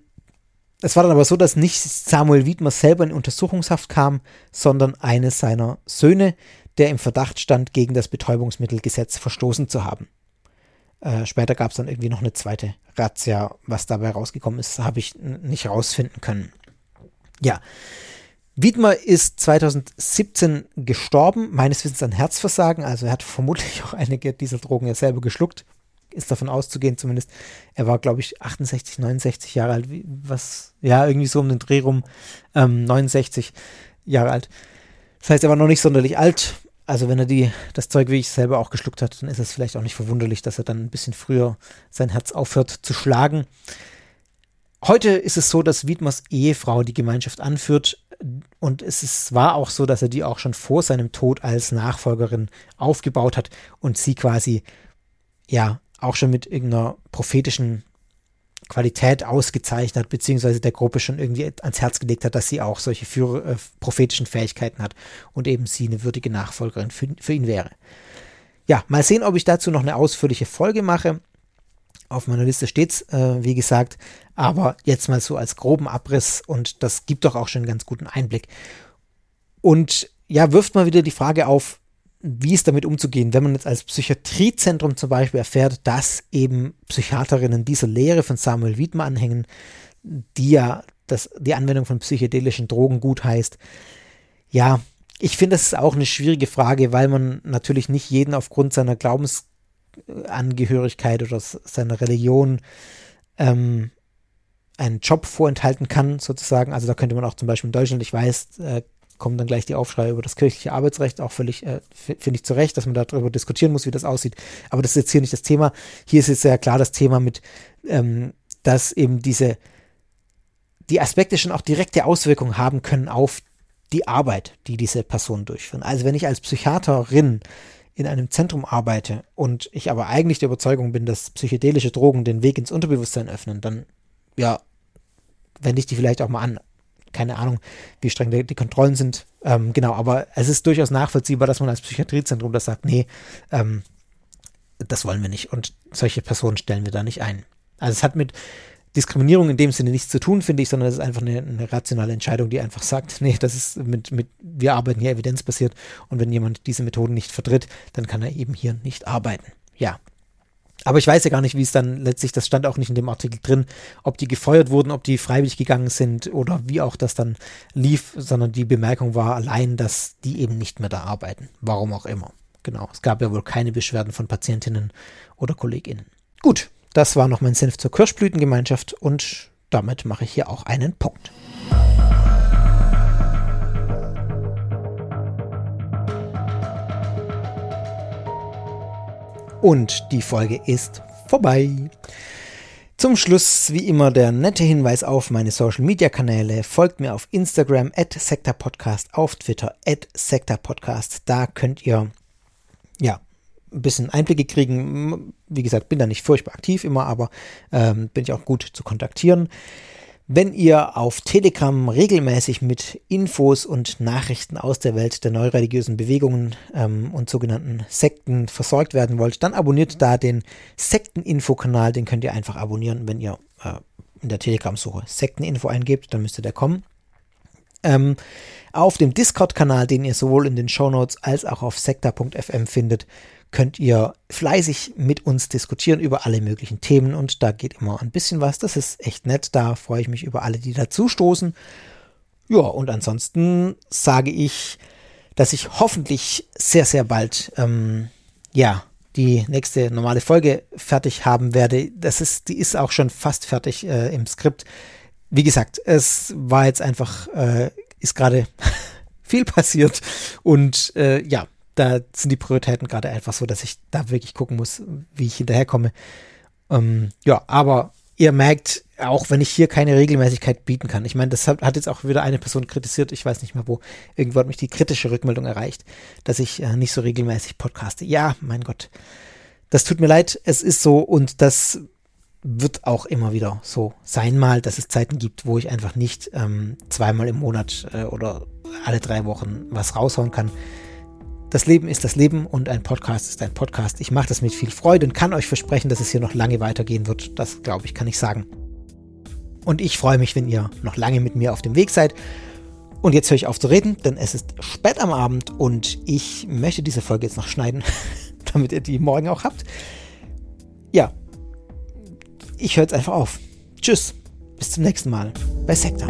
es war dann aber so, dass nicht Samuel Wiedmer selber in Untersuchungshaft kam, sondern eines seiner Söhne, der im Verdacht stand, gegen das Betäubungsmittelgesetz verstoßen zu haben. Äh, später gab es dann irgendwie noch eine zweite Razzia. Was dabei rausgekommen ist, habe ich nicht rausfinden können. Ja, Wiedmer ist 2017 gestorben, meines Wissens an Herzversagen. Also er hat vermutlich auch einige dieser Drogen ja selber geschluckt. Ist davon auszugehen zumindest. Er war, glaube ich, 68, 69 Jahre alt. Was, ja, irgendwie so um den Dreh rum. Ähm, 69 Jahre alt. Das heißt, er war noch nicht sonderlich alt. Also wenn er die, das Zeug wie ich selber auch geschluckt hat, dann ist es vielleicht auch nicht verwunderlich, dass er dann ein bisschen früher sein Herz aufhört zu schlagen. Heute ist es so, dass Wiedmers Ehefrau die Gemeinschaft anführt und es ist, war auch so, dass er die auch schon vor seinem Tod als Nachfolgerin aufgebaut hat und sie quasi ja auch schon mit irgendeiner prophetischen Qualität ausgezeichnet hat, beziehungsweise der Gruppe schon irgendwie ans Herz gelegt hat, dass sie auch solche Führer, äh, prophetischen Fähigkeiten hat und eben sie eine würdige Nachfolgerin für, für ihn wäre. Ja, mal sehen, ob ich dazu noch eine ausführliche Folge mache. Auf meiner Liste steht's, äh, wie gesagt, aber jetzt mal so als groben Abriss und das gibt doch auch schon einen ganz guten Einblick. Und ja, wirft mal wieder die Frage auf, wie ist damit umzugehen, wenn man jetzt als Psychiatriezentrum zum Beispiel erfährt, dass eben Psychiaterinnen dieser Lehre von Samuel Wiedmer anhängen, die ja das, die Anwendung von psychedelischen Drogen gut heißt. Ja, ich finde, das ist auch eine schwierige Frage, weil man natürlich nicht jeden aufgrund seiner Glaubens Angehörigkeit oder seiner Religion ähm, einen Job vorenthalten kann, sozusagen. Also da könnte man auch zum Beispiel in Deutschland, ich weiß, äh, kommen dann gleich die Aufschrei über das kirchliche Arbeitsrecht, auch völlig, äh, finde ich zu Recht, dass man darüber diskutieren muss, wie das aussieht. Aber das ist jetzt hier nicht das Thema. Hier ist jetzt sehr klar das Thema mit, ähm, dass eben diese, die Aspekte schon auch direkte Auswirkungen haben können auf die Arbeit, die diese Personen durchführen. Also wenn ich als Psychiaterin in einem Zentrum arbeite und ich aber eigentlich der Überzeugung bin, dass psychedelische Drogen den Weg ins Unterbewusstsein öffnen, dann ja, wende ich die vielleicht auch mal an. Keine Ahnung, wie streng die, die Kontrollen sind. Ähm, genau, aber es ist durchaus nachvollziehbar, dass man als Psychiatriezentrum das sagt, nee, ähm, das wollen wir nicht. Und solche Personen stellen wir da nicht ein. Also es hat mit Diskriminierung in dem Sinne nichts zu tun, finde ich, sondern es ist einfach eine, eine, rationale Entscheidung, die einfach sagt, nee, das ist mit, mit, wir arbeiten hier evidenzbasiert und wenn jemand diese Methoden nicht vertritt, dann kann er eben hier nicht arbeiten. Ja. Aber ich weiß ja gar nicht, wie es dann letztlich, das stand auch nicht in dem Artikel drin, ob die gefeuert wurden, ob die freiwillig gegangen sind oder wie auch das dann lief, sondern die Bemerkung war allein, dass die eben nicht mehr da arbeiten. Warum auch immer. Genau. Es gab ja wohl keine Beschwerden von Patientinnen oder KollegInnen. Gut, das war noch mein Senf zur Kirschblütengemeinschaft und damit mache ich hier auch einen Punkt. Und die Folge ist vorbei. Zum Schluss wie immer der nette Hinweis auf meine Social Media Kanäle. Folgt mir auf Instagram at Podcast, auf Twitter at Podcast. Da könnt ihr ein bisschen Einblicke kriegen. Wie gesagt, bin da nicht furchtbar aktiv immer, aber ähm, bin ich auch gut zu kontaktieren. Wenn ihr auf Telegram regelmäßig mit Infos und Nachrichten aus der Welt der neureligiösen Bewegungen ähm, und sogenannten Sekten versorgt werden wollt, dann abonniert da den Sekteninfo-Kanal. Den könnt ihr einfach abonnieren, wenn ihr äh, in der Telegram-Suche Sekteninfo eingebt, dann müsste der kommen. Ähm, auf dem Discord-Kanal, den ihr sowohl in den Shownotes als auch auf sekta.fm findet, könnt ihr fleißig mit uns diskutieren über alle möglichen Themen und da geht immer ein bisschen was. Das ist echt nett. Da freue ich mich über alle, die dazustoßen. Ja, und ansonsten sage ich, dass ich hoffentlich sehr, sehr bald, ähm, ja, die nächste normale Folge fertig haben werde. Das ist, die ist auch schon fast fertig äh, im Skript. Wie gesagt, es war jetzt einfach, äh, ist gerade viel passiert und äh, ja, da sind die Prioritäten gerade einfach so, dass ich da wirklich gucken muss, wie ich hinterherkomme. Ähm, ja, aber ihr merkt, auch wenn ich hier keine Regelmäßigkeit bieten kann. Ich meine, das hat, hat, jetzt auch wieder eine Person kritisiert, ich weiß nicht mehr wo. Irgendwo hat mich die kritische Rückmeldung erreicht, dass ich äh, nicht so regelmäßig podcaste. Ja, mein Gott. Das tut mir leid, es ist so und das wird auch immer wieder so sein mal, dass es Zeiten gibt, wo ich einfach nicht ähm, zweimal im Monat äh, oder alle drei Wochen was raushauen kann. Das Leben ist das Leben und ein Podcast ist ein Podcast. Ich mache das mit viel Freude und kann euch versprechen, dass es hier noch lange weitergehen wird. Das glaube ich, kann ich sagen. Und ich freue mich, wenn ihr noch lange mit mir auf dem Weg seid. Und jetzt höre ich auf zu reden, denn es ist spät am Abend und ich möchte diese Folge jetzt noch schneiden, damit ihr die morgen auch habt. Ja, ich höre jetzt einfach auf. Tschüss, bis zum nächsten Mal bei Sektor.